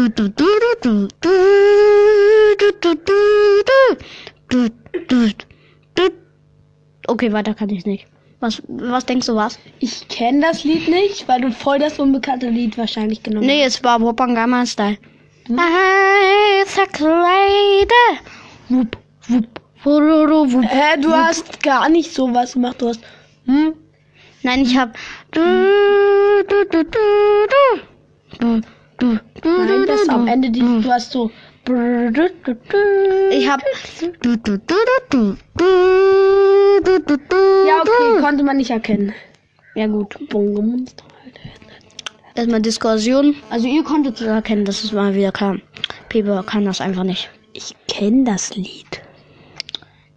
Du, du, du, du, du, du, du, du, du, du. Okay, weiter kann ich nicht. Was, was denkst du was? Ich kenne das Lied nicht, weil du voll das unbekannte Lied wahrscheinlich genommen Nee, es war Wupangama Style. Isaac Lady. Wupp, wupp, wururu, wupp. hast. Hä, du hast gar nicht sowas gemacht. Du hast. Hm? Nein, ich hab. Du, du, du, du, du. Nein, das am Ende dieses, du hast so. Ich hab. Ja, okay, konnte man nicht erkennen. Ja, gut. Erstmal Diskussion. Also, ihr konntet es erkennen, das ist mal wieder klar. Pepe kann das einfach nicht. Ich kenne das Lied.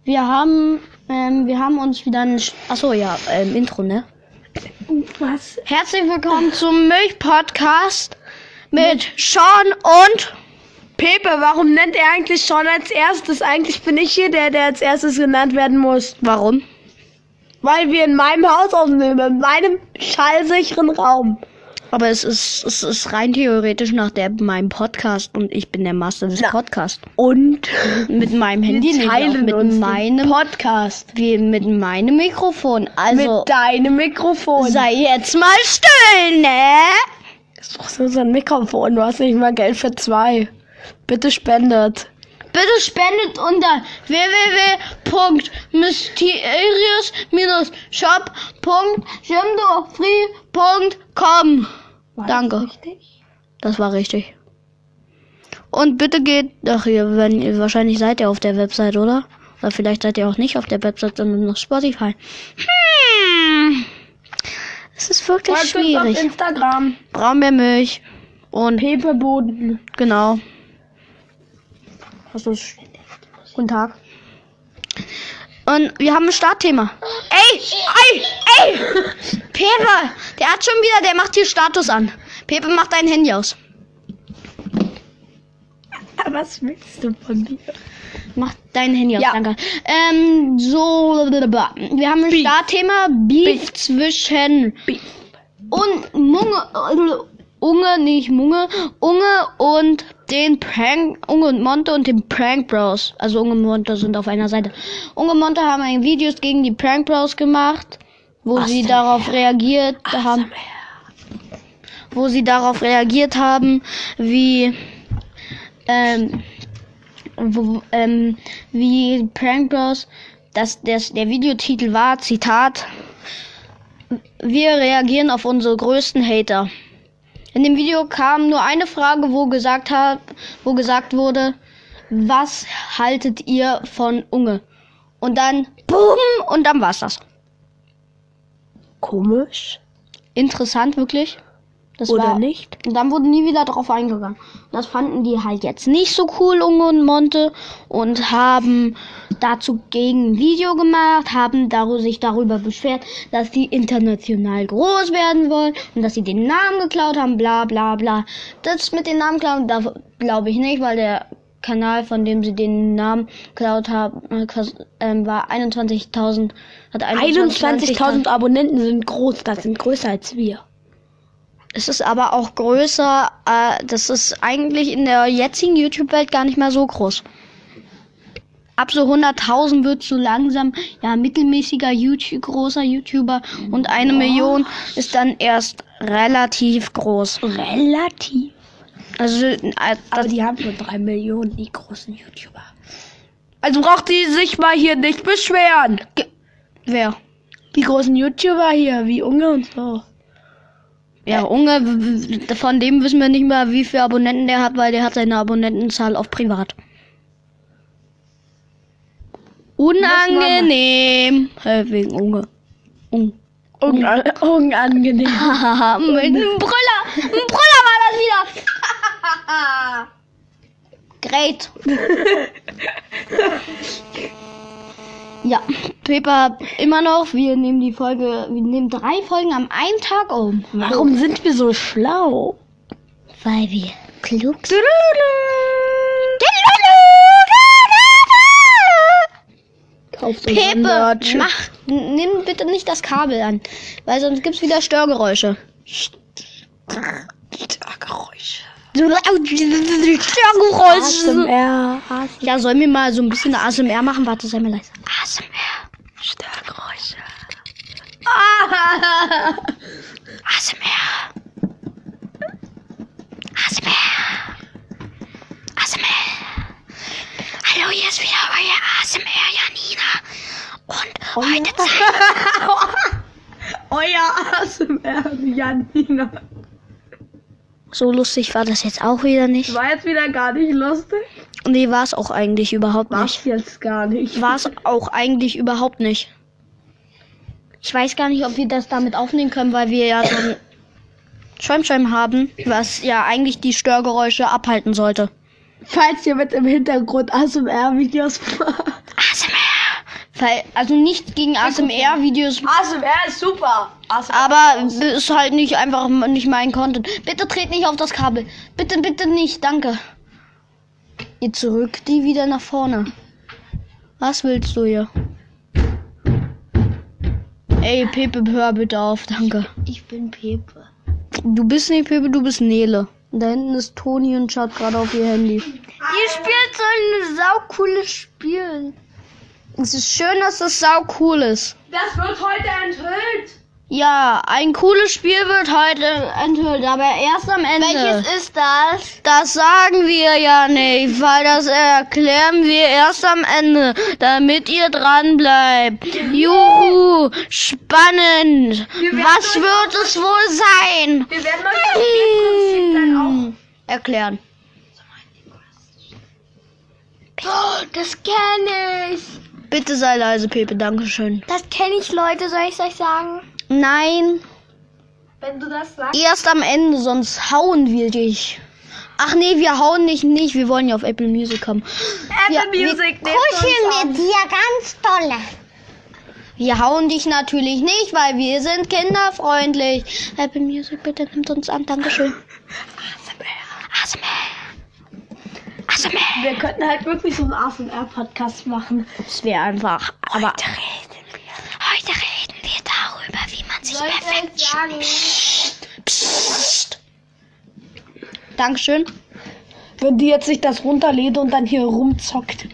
Wir haben. Ähm, wir haben uns wieder ein. Achso, ja, ähm, Intro, ne? Was? Herzlich willkommen zum Milch-Podcast mit Sean und. Pepe, warum nennt er eigentlich schon als erstes? Eigentlich bin ich hier der, der als erstes genannt werden muss. Warum? Weil wir in meinem Haus aufnehmen, in meinem schallsicheren Raum. Aber es ist, es ist rein theoretisch nach der, meinem Podcast und ich bin der Master des Na. Podcasts. Und Mit meinem Handy wir teilen mit uns den meinem, Podcast. wie mit meinem Mikrofon. Also, mit deinem Mikrofon. sei jetzt mal still, ne? Das ist doch so ein Mikrofon. Du hast nicht mal Geld für zwei. Bitte spendet. Bitte spendet unter www.mysterious-shop.jimdofree.com. Danke. Richtig? Das war richtig. Und bitte geht, ach ihr, wenn ihr wahrscheinlich seid ihr auf der Website, oder? Oder vielleicht seid ihr auch nicht auf der Website, sondern auf Spotify. Hm. Es ist wirklich Folgt uns auf schwierig. Instagram. Braunbärmilch und Pepeboden. genau. Hast du Guten Tag. Und wir haben ein Startthema. Ey, ey, ey! Pepe, der hat schon wieder, der macht hier Status an. Pepe, mach dein Handy aus. Was willst du von mir? Mach dein Handy aus, Ja. danke. Ähm, so, wir haben ein Beef. Startthema Beef, zwischen und Munge, Unge, nicht Munge, Unge und den Prank, Unge und Monte und den Prank Bros. Also Unge und Monte sind auf einer Seite. Unge und Monte haben ein Videos gegen die Prank Bros gemacht, wo sie ASMR. darauf reagiert haben, wo sie darauf reagiert haben, wie ähm, wo, ähm, wie Prank Bros, dass das, der Videotitel war, Zitat, wir reagieren auf unsere größten Hater. In dem Video kam nur eine Frage, wo gesagt hat, wo gesagt wurde, was haltet ihr von Unge? Und dann, boom, und dann war's das. Komisch. Interessant, wirklich. Das Oder war, nicht? Und dann wurde nie wieder drauf eingegangen. Das fanden die halt jetzt nicht so cool, Unge und Monte, und haben dazu gegen ein Video gemacht, haben daru sich darüber beschwert, dass die international groß werden wollen und dass sie den Namen geklaut haben, bla bla bla. Das mit den Namen klauen, da glaube ich nicht, weil der Kanal, von dem sie den Namen geklaut haben, äh, ähm, war 21.000, hat 21.000 Abonnenten sind groß. Das sind größer als wir. Es ist aber auch größer, äh, das ist eigentlich in der jetzigen YouTube-Welt gar nicht mehr so groß. Ab so 100.000 wird so langsam, ja, mittelmäßiger YouTube, großer YouTuber und eine Million ist dann erst relativ groß. Relativ. Also, äh, Aber die haben nur drei Millionen, die großen YouTuber. Also braucht die sich mal hier nicht beschweren. wer? Die großen YouTuber hier, wie Unge und so. Ja, Unge, w- w- von dem wissen wir nicht mehr, wie viele Abonnenten der hat, weil der hat seine Abonnentenzahl auf privat. Unangenehm. Äh, wegen Unge. Un Unang unangenehm. Hahaha, mit einem Brüller. Ein Brüller war das wieder. Great. Ja, Pepper immer noch. Wir nehmen die Folge, wir nehmen drei Folgen am einen Tag um. Warum sind wir so schlau? Weil wir klug sind. Pepe, mach, nimm bitte nicht das Kabel an, weil sonst gibt's wieder Störgeräusche. Geräusche. So laut diese Störgeräusche. ASMR. Ja, sollen wir mal so ein bisschen ASMR machen? Warte, sei mal leise. Störgeräusche. ASMR. ASMR. ASMR. Hallo, hier ist wieder euer ASMR Janina. Und heute Euer ASMR, Janina. So lustig war das jetzt auch wieder nicht. War jetzt wieder gar nicht lustig. Nee, war es auch eigentlich überhaupt nicht. War's jetzt gar nicht. War es auch eigentlich überhaupt nicht. Ich weiß gar nicht, ob wir das damit aufnehmen können, weil wir ja so ein Schäumschäum haben, was ja eigentlich die Störgeräusche abhalten sollte. Falls ihr mit im Hintergrund ASMR-Videos macht. ASMR. Weil, also nichts gegen ASMR-Videos, ASMR ist super. ASMR aber ist halt nicht einfach nicht mein Content. Bitte tret nicht auf das Kabel. Bitte, bitte nicht. Danke. Ihr zurück, die wieder nach vorne. Was willst du hier? Ey, Pepe, hör bitte auf, danke. Ich bin Pepe. Du bist nicht Pepe, du bist Nele. Da hinten ist Toni und schaut gerade auf ihr Handy. Ihr spielt so ein saucooles Spiel. Es ist schön, dass das sau cool ist. Das wird heute enthüllt. Ja, ein cooles Spiel wird heute enthüllt, aber erst am Ende. Welches ist das? Das sagen wir ja nicht, weil das erklären wir erst am Ende, damit ihr dran bleibt. Juhu, spannend. werden Was wird es wohl sein? Wir werden euch das dann auch. Hm, Erklären. Oh, das kenne ich. Bitte sei leise, Pepe, Dankeschön. Das kenne ich, Leute. Soll ich euch sagen? Nein, Wenn du das sagst. erst am Ende, sonst hauen wir dich. Ach nee, wir hauen dich nicht, wir wollen ja auf Apple Music kommen. Apple wir Music. Kuscheln mit dir ganz tolle. Wir hauen dich natürlich nicht, weil wir sind kinderfreundlich. Apple Music, bitte nimmt uns an, Dankeschön. ASMR. ASMR. Wir könnten halt wirklich so einen ASMR-Podcast machen. Das wäre einfach, aber reden wir. heute reden wir darüber, wie man sich Soll perfekt sagen? Psst. Dankeschön. Wenn die jetzt sich das runterlädt und dann hier rumzockt.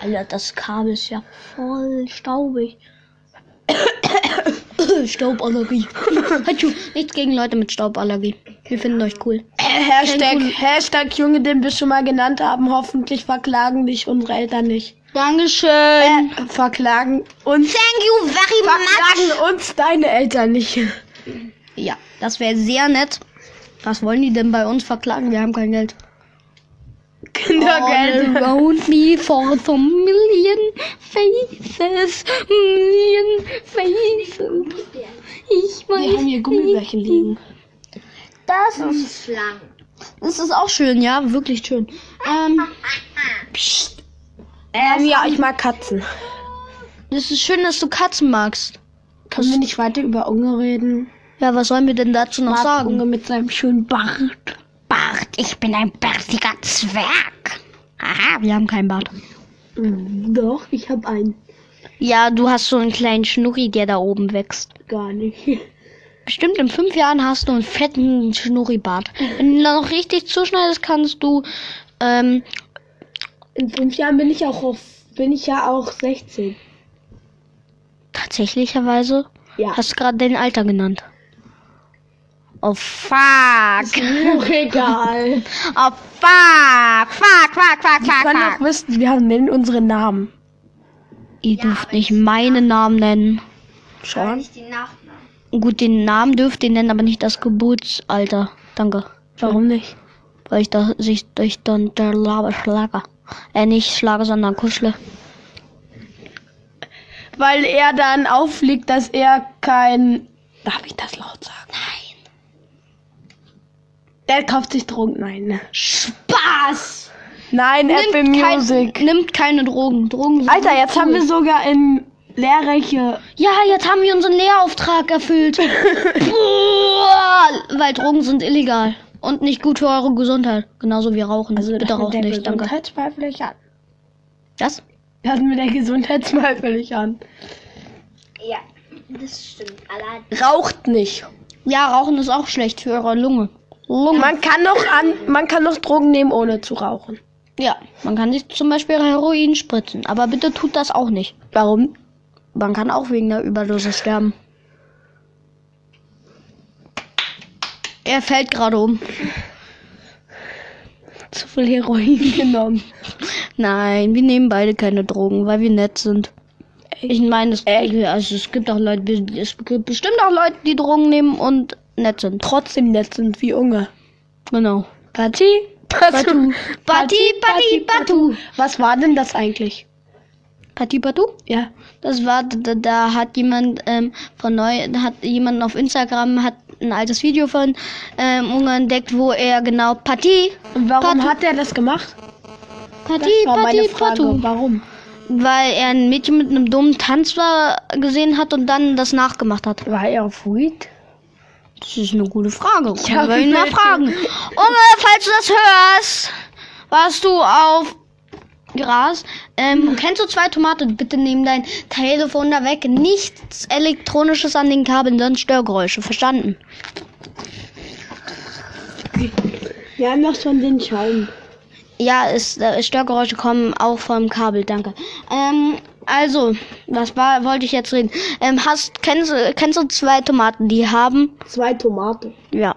Alter, das Kabel ist ja voll staubig. Stauballergie. Hatschu. Nichts gegen Leute mit Stauballergie. Wir finden euch cool. Hashtag, cool- Hashtag Junge, den wir schon mal genannt haben. Hoffentlich verklagen dich unsere Eltern nicht. Dankeschön. Äh, verklagen uns. Thank you very Verklagen uns deine Eltern nicht. Ja, das wäre sehr nett. Was wollen die denn bei uns verklagen? Wir haben kein Geld. Kindergeld. Around me for the million faces, million faces. Ich weiß Wir haben hier Gummibärchen liegen. Das ist Das ist auch schön, ja, wirklich schön. Ähm, Ähm, ja, ich mag Katzen. das ist schön, dass du Katzen magst. Können wir nicht weiter über Unge reden? Ja, was sollen wir denn dazu noch Mag sagen? Unge mit seinem schönen Bart. Bart, ich bin ein bärtiger Zwerg. Aha, wir haben keinen Bart. Mm, Doch, ich habe einen. Ja, du hast so einen kleinen Schnurri, der da oben wächst. Gar nicht. Bestimmt in fünf Jahren hast du einen fetten Schnurribart. Wenn du da noch richtig zuschneidest, kannst du, ähm, In fünf Jahren bin ich auch auf, bin ich ja auch 16. tatsächlicherweise, Ja. hast du gerade dein Alter genannt. Oh fuck. Auch egal. Oh fuck. Fuck, fuck, fuck, Ich fuck, kann fuck. auch wissen, wir haben nennen unsere Namen. Ihr dürft nicht meinen Namen nennen. Schon? Gut, den Namen dürft ihr nennen, aber nicht das Geburtsalter. Danke. Warum nicht? Weil ich da sich durch dann der Lava schlage. Äh, nicht schlage, sondern kuschle. Weil er dann auffliegt, dass er kein. Darf ich das laut sagen? Nein. Der kauft sich Drogen. Nein. ne? Spaß! Nein, Apple Music. Kein, nimmt keine Drogen. Drogen sind Alter, jetzt cool. haben wir sogar in Lehrreiche. Ja, jetzt haben wir unseren Lehrauftrag erfüllt. Uah, Weil Drogen sind illegal. Und nicht gut für eure Gesundheit. Genauso wie Rauchen. Also Bitte raucht der nicht, danke. Gesundheit zweifle ich an. Das? Das mit der Gesundheit zweifle ich an. Ja, das stimmt. Allein. Raucht nicht. Ja, Rauchen ist auch schlecht für eure Lunge. Lunge. Man kann noch an, man kann noch Drogen nehmen, ohne zu rauchen. ja, man kann sich zum Beispiel Heroin spritzen. Aber bitte tut das auch nicht. Warum? Man kann auch wegen der Überdosis sterben. Er fällt gerade um. Zu viel Heroin genommen. Nein, wir nehmen beide keine Drogen, weil wir nett sind. Ich meine, es, also es gibt auch Leute, es gibt bestimmt auch Leute, die Drogen nehmen und nett sind. Trotzdem nett sind wie Unge. Genau. Party? Batu. Pati, Pati, Patu. Was war denn das eigentlich? Pati, Patu? Ja. Das war, da, da hat jemand ähm, von neu, hat jemand auf Instagram hat ein altes Video von ähm, Unge entdeckt, wo er genau Pati, Und warum Patu. hat er das gemacht? Pati, Das war meine Pati, Frage. Patu. Warum? Weil er ein Mädchen mit einem dummen Tanz war, gesehen hat und dann das nachgemacht hat. War er auf Weed? Das ist eine gute Frage. Können wir ihn mal fragen. Unge, falls du das hörst, warst du auf Gras. Ähm, kennst du zwei Tomaten? Bitte nimm dein Telefon da weg. Nichts Elektronisches an den Kabeln, sonst Störgeräusche. Verstanden? Haben doch schon den Schaum. Ja, es, äh, Störgeräusche kommen auch vom Kabel, danke. Ähm, also, was war, wollte ich jetzt reden? Ähm, hast, kennst, du- kennst du zwei Tomaten, die haben, Zwei Tomaten. ja,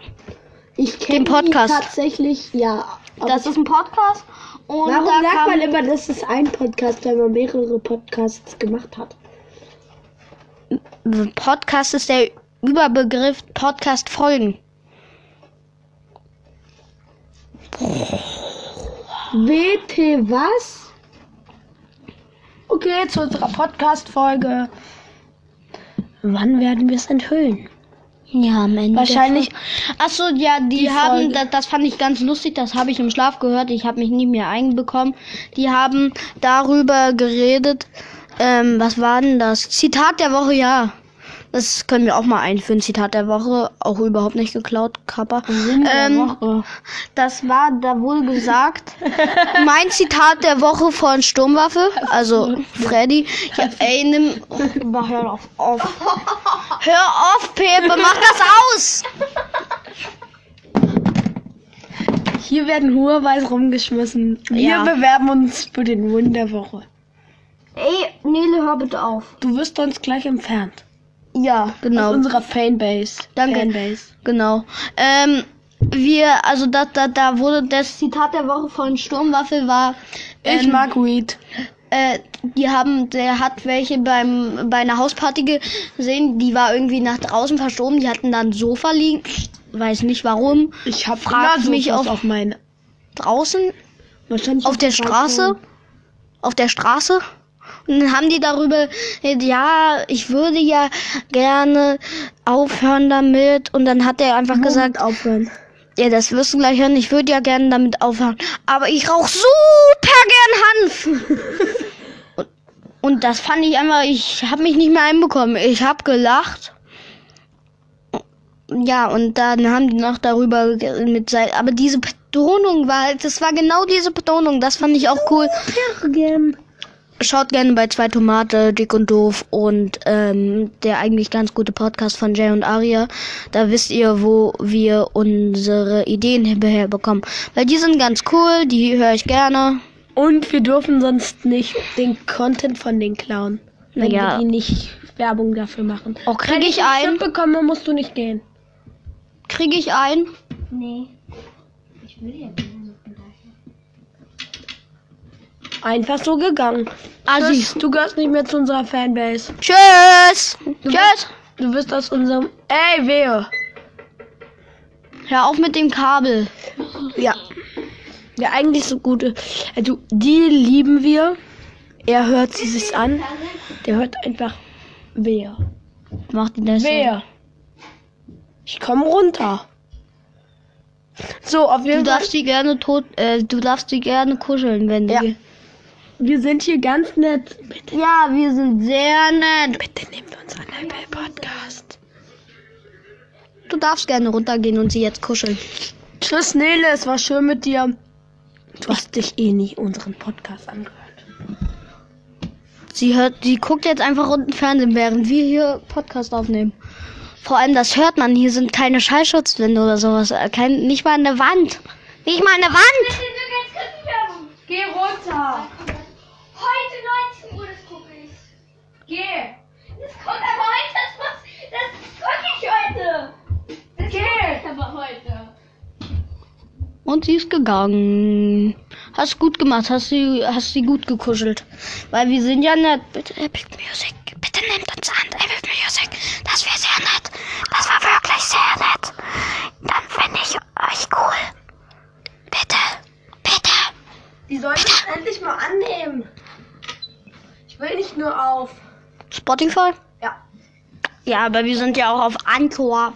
Ich Den kenne Podcast. tatsächlich, ja. Das ist ein Podcast. Und warum da sagt man immer, das ist ein Podcast, wenn man mehrere Podcasts gemacht hat? Podcast ist der Überbegriff Podcast-Folgen. WT was? Okay, zu unserer Podcast-Folge. Wann werden wir es enthüllen? Ja, am Ende. Wahrscheinlich- Achso, ja, die, Die haben, das, das fand ich ganz lustig, das habe ich im Schlaf gehört, ich habe mich nicht mehr einbekommen. Die haben darüber geredet, ähm, was war denn das? Zitat der Woche, ja. Das können wir auch mal einführen, Zitat der Woche, auch überhaupt nicht geklaut, Kappa. Ähm. Das war da wohl gesagt. mein Zitat der Woche von Sturmwaffe, also Freddy. Ja, ey, nimm. Hör auf, auf. Hör auf, Pepe, mach das aus! Hier werden Huawei's rumgeschmissen. Wir Ja. bewerben uns für den Win der Woche. Ey, Nele, hör bitte auf. Du wirst uns gleich entfernt. Ja, genau. Aus unserer Fanbase. Danke. Fanbase. Genau. Ähm, wir, also da, da, da wurde das Zitat der Woche von Sturmwaffe war. Ich ähm, mag Weed. Äh, die haben, der hat welche beim bei einer Hausparty gesehen, die war irgendwie nach draußen verschoben, die hatten dann Sofa liegen, weiß nicht warum, Ich hab frag immer mich auf- auf meine. draußen Wahrscheinlich auf der Straße, auf der Straße. Und dann haben die darüber, ja, ich würde ja gerne aufhören damit. Und dann hat er einfach gesagt, aufhören. ja, das wirst du gleich hören, ich würde ja gerne damit aufhören. Aber ich rauche super gern Hanf. und, das fand ich einfach, ich habe mich nicht mehr einbekommen. Ich habe gelacht. Ja, und dann haben die noch darüber mit. Aber diese Betonung war, halt- das war genau diese Betonung. Das fand ich auch cool. Schaut gerne bei zwei Tomate, dick und doof und ähm, der eigentlich ganz gute Podcast von Jay und Aria. Da wisst ihr, wo wir unsere Ideen hinterher bekommen. Weil die sind ganz cool, die höre ich gerne. Und wir dürfen sonst nicht den Content von den klauen. Wenn Ja. wir die nicht Werbung dafür machen. Oh, krieg Wenn ich einen ein? Bekomme, musst du nicht gehen. Kriege ich ein? Nee. Ich will ja. Einfach so gegangen. Tschüss, du gehörst nicht mehr zu unserer Fanbase. Tschüss. Tschüss. Du wirst aus unserem... Ey, wehe. Hör auf mit dem Kabel. Ja. Ja, eigentlich so gute. Also, die lieben wir. Er hört sie sich an. Der hört einfach wehe. Macht die das so? Wehe. Ich komme runter. So, auf Du jeden Fall. darfst die gerne tot, äh, du darfst die gerne kuscheln, wenn du. Ja. Wir sind hier ganz nett. Bitte, ja, wir sind sehr nett. bitte nehmt uns an Apple Podcast. Du darfst gerne runtergehen und sie jetzt kuscheln. Tschüss, Nele. Es war schön mit dir. Du hast dich eh nie unseren Podcast angehört. Sie hört, sie guckt jetzt einfach unten Fernsehen, während wir hier Podcast aufnehmen. Vor allem, das hört man. Hier sind keine Schallschutzwände oder sowas. Äh, Kein, nicht mal eine Wand. Nicht mal eine Wand. Geh runter. Sie ist gegangen. Hast gut gemacht. Hast sie, hast sie gut gekuschelt. Weil wir sind ja nett. Bitte Apple Music. Bitte nehmt uns an. Apple Music. Das wäre sehr nett. Das war wirklich sehr nett. Dann finde ich euch cool. Bitte. Bitte. Die sollen das endlich mal annehmen. Ich will nicht nur auf. Spotify? Ja. Ja, aber wir sind ja auch auf Anchor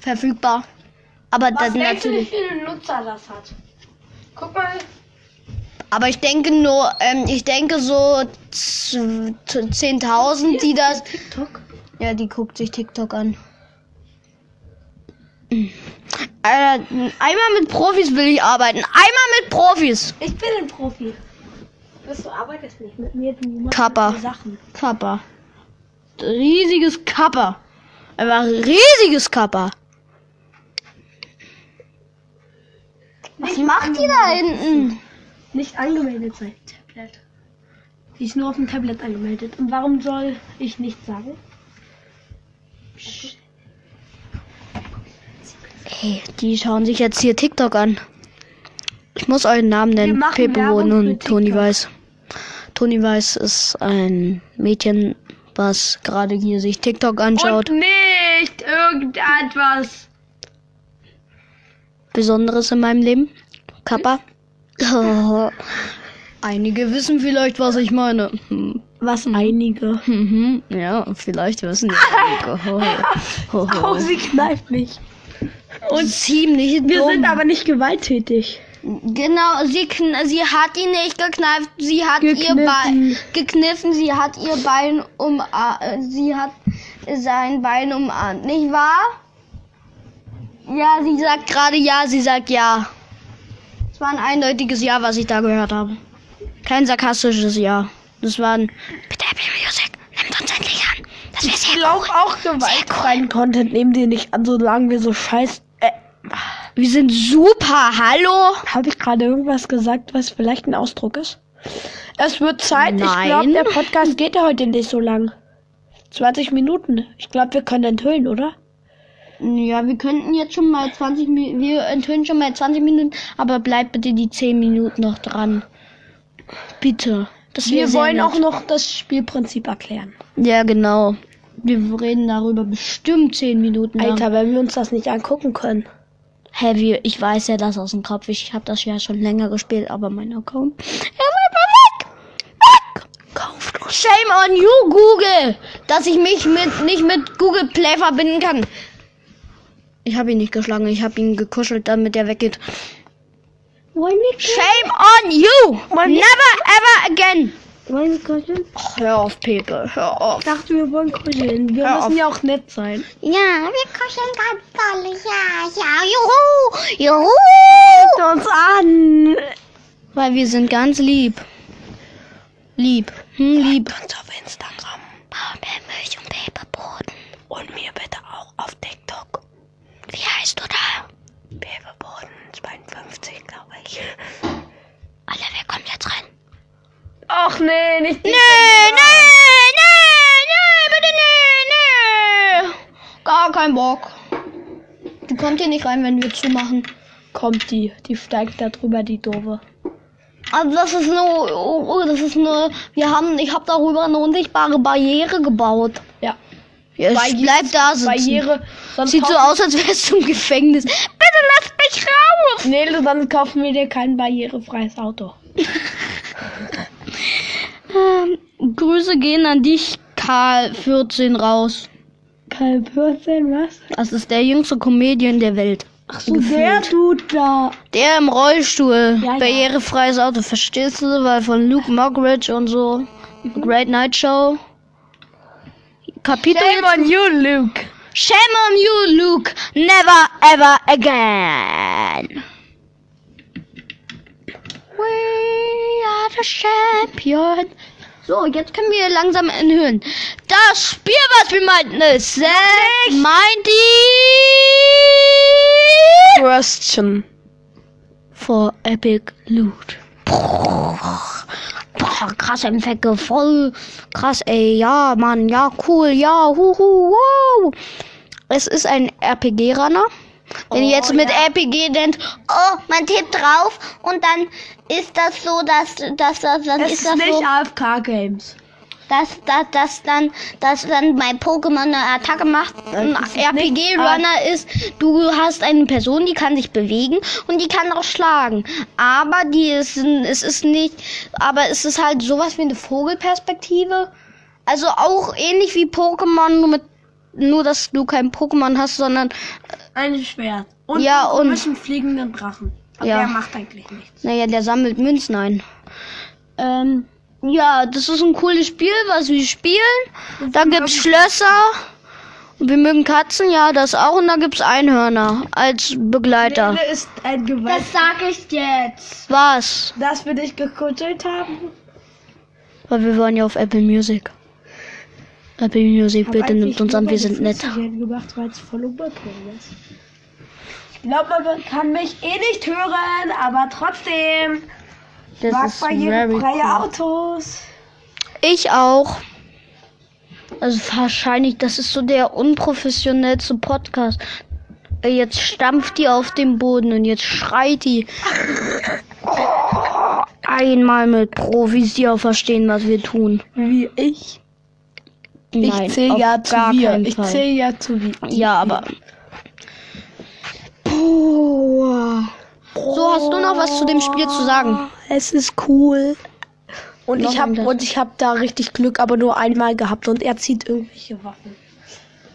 verfügbar. Aber Was das denkst du, wie natürlich. viele Nutzer das hat? Guck mal. Aber ich denke nur, ähm, ich denke so z- z- 10.000, die das. TikTok. Ja, die guckt sich TikTok an. Alter, einmal mit Profis will ich arbeiten. Einmal mit Profis. Ich bin ein Profi. Du arbeitest nicht mit mir, du machst Kappa. Sachen. Kappa. Riesiges Kappa. Einfach riesiges Kappa. Was macht die da hinten? Nicht angemeldet sein Tablet. Sie ist nur auf dem Tablet angemeldet. Und warum soll ich nichts sagen? Hey, die schauen sich jetzt hier TikTok an. Ich muss euren Namen nennen. machen Pepe Werbung Bohnen für und Toni. Weiß. Toni Weiß ist ein Mädchen, was gerade hier sich TikTok anschaut. Und nicht irgendetwas. Besonderes in meinem Leben. Kappa. Einige wissen vielleicht, was ich meine. Hm. Was einige. Mhm. Ja, vielleicht wissen die einige. Ho, ho, ho, Oh, sie kneift mich. Und ziemlich Wir dumm. sind aber nicht gewalttätig. Genau, sie, kn sie hat ihn nicht gekneift, sie hat ihr Gekniffen. Bein gekniffen, sie hat ihr Bein umarmt, sie hat sein Bein umarmt, nicht wahr? Ja, sie sagt gerade ja, sie sagt ja. Es war ein eindeutiges Ja, was ich da gehört habe. Kein sarkastisches Ja. Das war ein Bitte Apple Music, nimmt uns endlich an. Das wäre Ich sehr glaube auch gewaltfreien Content nehmen die nicht an, solange wir so scheiß. Äh, Wir sind super, hallo? Habe ich gerade irgendwas gesagt, was vielleicht ein Ausdruck ist? Es wird Zeit. Ich Nein. glaube, der Podcast geht ja heute nicht so lang. 20 Minuten. Ich glaube, wir können enthüllen, oder? Ja, wir könnten jetzt schon mal 20 Minuten, wir enthüllen schon mal 20 Minuten, aber bleibt bitte die 10 Minuten noch dran. Bitte. Das Wir wollen nett. auch noch das Spielprinzip erklären. Ja, genau. Wir reden darüber bestimmt 10 Minuten lang. Alter, wenn wir uns das nicht angucken können. Hä, wie, ich weiß ja das aus dem Kopf. Ich habe das ja schon länger gespielt, aber mein Account. Er einfach weg! Weg! Kauft. Shame on you, Google! Dass ich mich mit, nicht mit Google Play verbinden kann. Ich habe ihn nicht geschlagen, ich habe ihn gekuschelt, damit er weggeht. Wollen wir Shame on you! Wollen Never ever again! Wollen wir kuscheln? Och, hör auf, Pepe, hör auf. Ich dachte, wir wollen kuscheln. Wir Hör müssen auf. ja auch nett sein. Ja, wir kuscheln ganz toll. Ja, ja, juhu, juhu. Guckt uns an. Weil wir sind ganz lieb. Lieb. Hm, lieb. Uns auf Instagram. Milch und Peperboden. Und mir bitte. Wie heißt du da? Pepperboden 52, glaube ich. Alter, wer kommt jetzt rein? Ach nee, nicht Nee, nee, nee, nee, bitte nee, nee. Gar kein Bock. Die kommt hier nicht rein, wenn wir zumachen. Kommt die. Die steigt da drüber, die Doofe. Also das ist nur, oh, oh, das ist nur, wir haben, ich habe darüber eine unsichtbare Barriere gebaut. Ja. Ja, Barriere- bleibt da sitzen. Barriere. Sieht so aus, als wärst du im Gefängnis. Bitte lass mich raus! Nee, dann kaufen wir dir kein barrierefreies Auto. Ähm, Grüße gehen an dich, Karl14 raus. Kein 14, was? Das ist der jüngste Comedian der Welt. Ach so, der Dude da. Der im Rollstuhl. Ja, ja. Barrierefreies Auto, verstehst du? Weil von Luke Mockridge und so. Great Night Show. Kapitel. Shame on you, Luke. Shame on you, Luke. Never ever again. We are the champion. So, jetzt können wir langsam enthüllen. Das Spiel, was wir meinten, ist Set Mighty Question. for Epic Loot. Boah, krass Effekte, voll krass, ey. Ja, Mann, ja, cool, ja, huhu, wow. Es ist ein RPG-Runner. Wenn Oh, jetzt mit ja. RPG denkt, oh, man tippt drauf und dann ist das so, dass, dass, dass dann Es ist ist das nicht so, AFK-Games. Dass, dass, dass dann, dass dann bei Pokémon eine Attacke macht. Ein RPG-Runner ist, du hast eine Person, die kann sich bewegen und die kann auch schlagen. Aber die ist, es ist nicht, aber es ist halt sowas wie eine Vogelperspektive. Also auch ähnlich wie Pokémon, nur mit, nur dass du kein Pokémon hast, sondern Ein Schwert. Und Ja, einen und- komischen fliegenden Drachen. Aber Ja. der macht eigentlich nichts. Naja, der sammelt Münzen ein. Ähm, ja, das ist ein cooles Spiel, was wir spielen. Da gibt's Schlösser. Und wir mögen Katzen, ja, das auch. Und da gibt's Einhörner als Begleiter. Lele ist ein Gewalt. sag ich jetzt. Was? dass wir dich gekuschelt haben. Weil wir wollen ja auf Apple Music. Apple Music, Hab bitte nimmt uns an, wir sind nett. Gemacht, es voll ist. Ich glaube, man kann mich eh nicht hören, aber trotzdem. Das mag ist barrierefreie cool. Autos. Ich auch. Also wahrscheinlich, das ist so der unprofessionellste Podcast. Jetzt stampft die auf dem Boden und jetzt schreit die. Einmal mit Profis, die auch verstehen, was wir tun. Wie ich. Nein, ich zähle ja zu wir. Ich zähle ja zu wir. Ja, aber. Puh. So, hast du noch was zu dem Spiel zu sagen? Es ist cool. Und Noch ich habe und ich habe da richtig Glück, aber nur einmal gehabt und er zieht irgendwelche Waffen.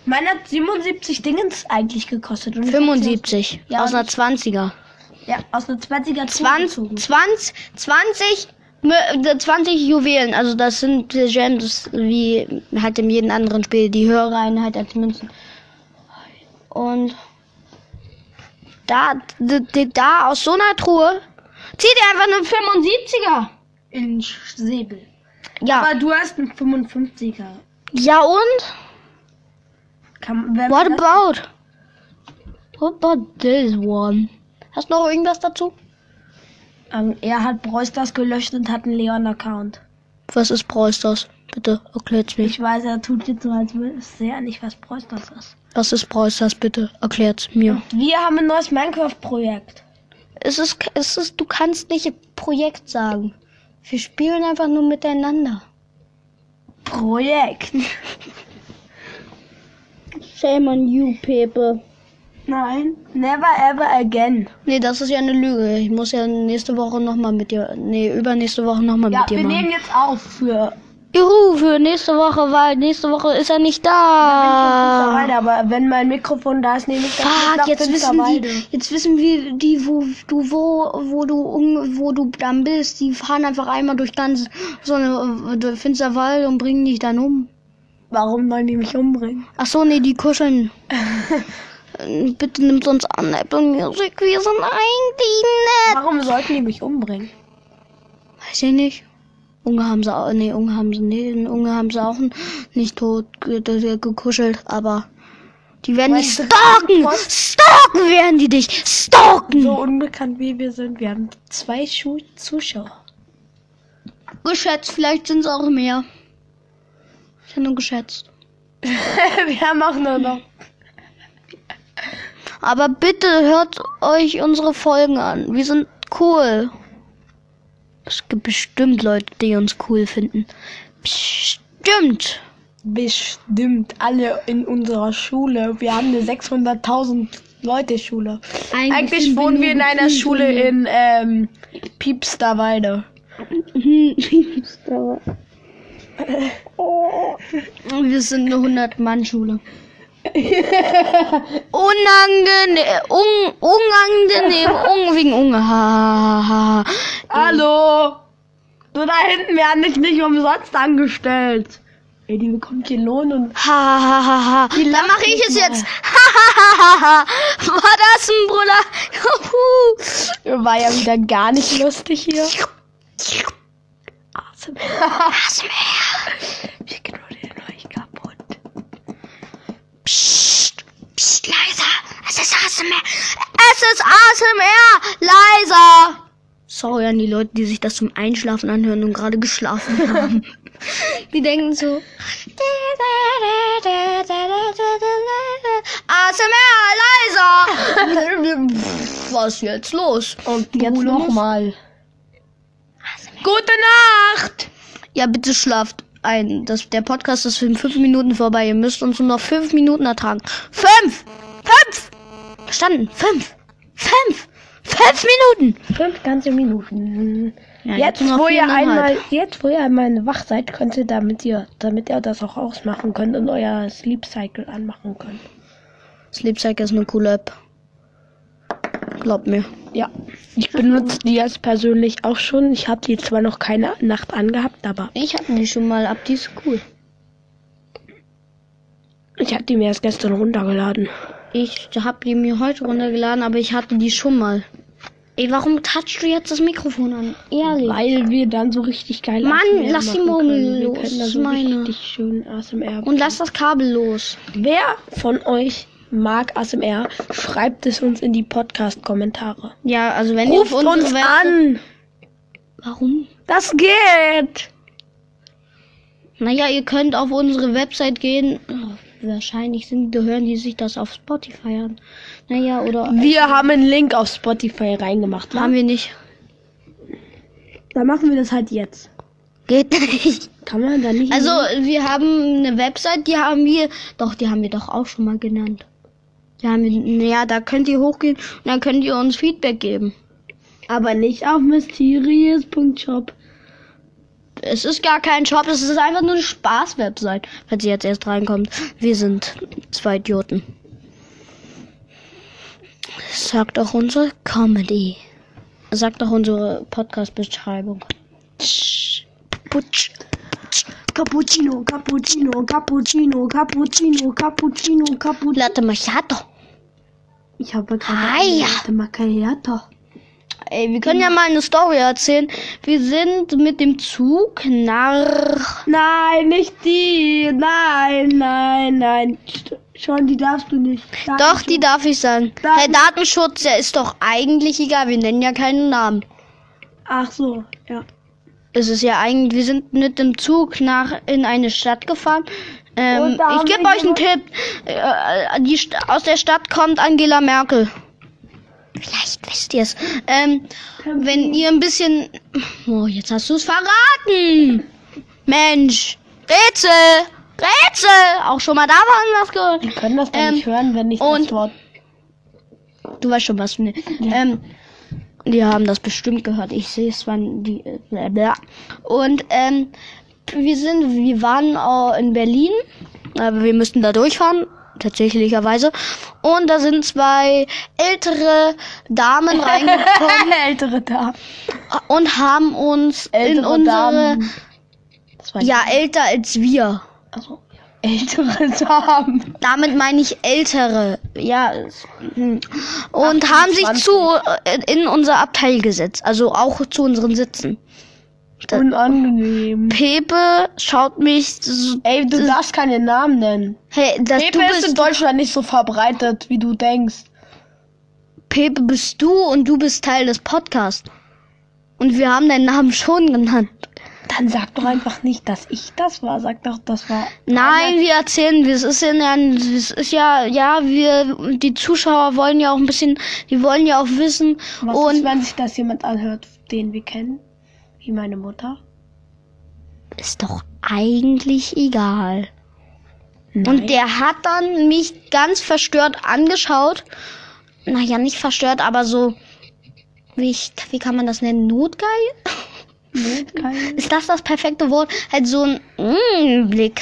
Meiner hat 77 Dingens eigentlich gekostet. Und ich hab 75 Ja, aus einer und 20er. sie- Ja, aus einer 20er 20, zugezogen. 20, 20, mö- äh, 20 Juwelen. Also das sind Gems wie halt in jedem anderen Spiel. Die höhere Einheit als Münzen. Und da, d- d- da aus so einer Truhe zieht ihr einfach eine 75er. In Säbel. Ja. Aber du hast einen 55er. Ja und? Kann, What about? What about this one? Hast du noch irgendwas dazu? Ähm, er hat Breusters gelöscht und hat einen Leon-Account. Was ist Brawl Stars? Bitte erklärt's mir. Ich weiß, er tut jetzt so, als wüsste er nicht, was Breusters ist. Was ist Brawl Stars? Bitte erklärt's mir. Wir haben ein neues Minecraft-Projekt. Es ist, es ist, du kannst nicht Projekt sagen. Wir spielen einfach nur miteinander. Projekt. Shame on you, Pepe. Nein, never ever again. Nee, das ist ja eine Lüge. Ich muss ja nächste Woche nochmal mit dir, nee, übernächste Woche nochmal Ja, mit dir wir nehmen machen. jetzt auf für Juhu, für nächste Woche, weil nächste Woche ist er nicht da. Finsterwalde, aber wenn mein Mikrofon da ist, nehme ich das mit Fuck, nach jetzt wissen die, jetzt wissen wir die, wo du wo, wo du um, wo du dann bist. Die fahren einfach einmal durch ganz so eine äh, Finsterwald und bringen dich dann um. Warum wollen die mich umbringen? Ach so, nee, die kuscheln. Bitte nimmt uns an Apple Music, wir sind eigentlich nett. Warum sollten die mich umbringen? Weiß ich nicht. Unge haben sie auch, nee, Unge haben sie, nee, Unge haben sie auch nicht tot ge ge gekuschelt, aber die werden dich stalken! Stalken werden die dich! Stalken! So unbekannt wie wir sind, wir haben zwei Schu Zuschauer. Geschätzt, vielleicht sind es auch mehr. Ich habe nur geschätzt. wir haben auch nur noch. Aber bitte hört euch unsere Folgen an. Wir sind cool. Es gibt bestimmt Leute, die uns cool finden. Bestimmt. Bestimmt alle in unserer Schule. Wir haben eine 600.000 Leute Schule. Eigentlich sind wohnen wir in einer Schule in ähm, Piepsterweide. Wir sind eine 100-Mann-Schule. Unangenehm, un, unangenehm, un, wegen Unge. Ha, ha, ha, ha. Hallo! Du da hinten werden dich nicht umsonst angestellt. Ey, die bekommt hier Lohn und. Ha, ha, ha, ha. Dann mache ich es mal. jetzt. Ha, ha, ha, ha, ha. War das ein? Juhu. War ja wieder gar nicht lustig hier. ASMR. ASMR. Wir knuddeln euch kaputt. Psst, psst, leiser. Es ist ASMR. Es ist ASMR. Leiser. Sorry an die Leute, die sich das zum Einschlafen anhören und gerade geschlafen haben. die denken so. ASMR, leiser. Was ist jetzt los? Und jetzt nochmal. Gute Nacht! Ja, bitte schlaft ein. Das, der Podcast ist in fünf Minuten vorbei. Ihr müsst uns nur noch fünf Minuten ertragen. Fünf! Fünf! Verstanden? Fünf! Fünf! Fünf Minuten! Fünf ganze Minuten. Ja, Jetzt, noch wo ihr einmal, jetzt, wo ihr einmal wach seid, könnt ihr, damit ihr, damit ihr das auch ausmachen könnt und euer Sleep Cycle anmachen könnt. Sleep Cycle ist eine coole App. Glaubt mir. Ja, ich benutze die jetzt persönlich auch schon. Ich habe die zwar noch keine Nacht angehabt, aber Ich hatte die schon mal ab, die ist cool. ich habe die mir erst gestern runtergeladen. Ich habe die mir heute runtergeladen, aber ich hatte die schon mal. Ey, warum touchst du jetzt das Mikrofon an? Ehrlich. Weil wir dann so richtig geil Mann, ASMR lass die Murmel los, so meine. Und lass das Kabel los. Wer von euch mag ASMR? Schreibt es uns in die Podcast-Kommentare. Ja, also wenn ihr auf Ruft uns Website- an! Warum? Das geht! Naja, ihr könnt auf unsere Website gehen. Oh, wahrscheinlich sind, hören die sich das auf Spotify an. Naja, oder Wir haben einen Link auf Spotify reingemacht. haben wir nicht. Dann machen wir das halt jetzt. Geht nicht. Kann man da nicht. Also, wir haben eine Website, die haben wir, doch, die haben wir doch auch schon mal genannt. Ja, da könnt ihr hochgehen und dann könnt ihr uns Feedback geben. aber nicht auf mysterious.shop. Es ist gar kein Shop, es ist einfach nur eine Spaß-Website, falls ihr jetzt erst reinkommt. Wir sind zwei Idioten. Sagt auch unsere Comedy. Sagt auch unsere Podcast-Beschreibung. Putsch. Cappuccino, Cappuccino, Cappuccino, Cappuccino, Cappuccino, Cappuccino. Latte Macchiato. Ich habe gerade Ah, ja. Latte Macchiato. Ey, wir können ja mal eine Story erzählen. Wir sind mit dem Zug nach. Nein, nicht die. Nein, nein, nein. Schon, die darfst du nicht. Doch, die darf ich sagen. Daten- Hey, Datenschutz, der ist doch eigentlich egal. Wir nennen ja keinen Namen. Ach so, ja. Es ist ja eigentlich, wir sind mit dem Zug nach in eine Stadt gefahren. Ähm, ich gebe wir euch einen Tipp. Äh, die St aus der Stadt kommt Angela Merkel. Vielleicht wisst ihr es. Ähm, wenn ihr ein bisschen. Oh, jetzt hast du es verraten. Mensch. Rätsel. Rätsel. Auch schon mal da waren was gehört. Die können das dann Ähm, nicht hören, wenn ich und- das Wort. Du weißt schon was. Ne? Ähm, die haben das bestimmt gehört. Ich sehe es, wann die. äh, bla bla. Und ähm, wir sind, wir waren äh, in Berlin, aber wir müssten da durchfahren, tatsächlicherweise. Und da sind zwei ältere Damen reingekommen Ältere Damen. und haben uns in Ältere unsere. Das war ja älter als wir. Also, ältere Damen. Damit meine ich ältere, ja. Und 28. haben sich zu äh, in unser Abteil gesetzt, also auch zu unseren Sitzen. Unangenehm. Pepe schaut mich so, Ey, du darfst keine Namen nennen. hey, das, Pepe du ist in Deutschland nicht so verbreitet, wie du denkst. Pepe bist du und du bist Teil des Podcasts. Und wir haben deinen Namen schon genannt. Dann sag doch einfach nicht, dass ich das war. Sag doch, das war. Nein, wir erzählen, wir- es ist ja, es ist ja, ja, wir, die Zuschauer wollen ja auch ein bisschen, die wollen ja auch wissen Was und ist, wenn sich das jemand anhört, den wir kennen? Wie meine Mutter? ist doch eigentlich egal. Nein. Und der hat dann mich ganz verstört angeschaut. Naja, nicht verstört, aber so. Wie, ich, wie kann man das nennen? Notgeil? Ist das das perfekte Wort? Halt so ein mm, Blick.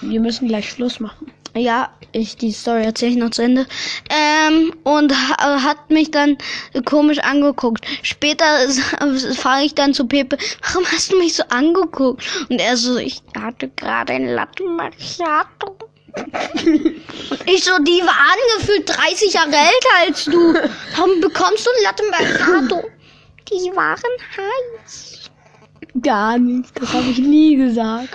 Wir müssen gleich Schluss machen. Ja, ich die Story erzähle ich noch zu Ende. Ähm, und ha hat mich dann komisch angeguckt. Später frage ich dann zu Pepe, warum hast du mich so angeguckt? Und er so, ich hatte gerade ein Latte Macchiato. und ich so, die war angefühlt 30 Jahre älter als du. Warum bekommst du ein Latte Macchiato? Die waren heiß. Gar nicht. Das habe ich nie gesagt.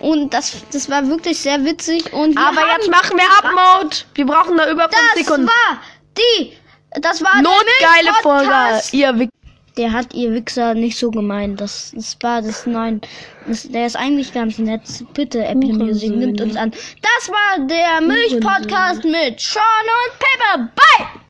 Und das, das war wirklich sehr witzig. Und wir Aber jetzt machen wir Upmode. Wir brauchen da über 5 das Sekunden. war die. Das war Notgeile der Folge. Ihr Wichser. Der hat ihr Wichser nicht so gemeint. Das, das war das nein. Das, der ist eigentlich ganz nett. Bitte, Apple Music, nimmt uns an. Das war der Milch-Podcast mit Sean und Pepper. Bye!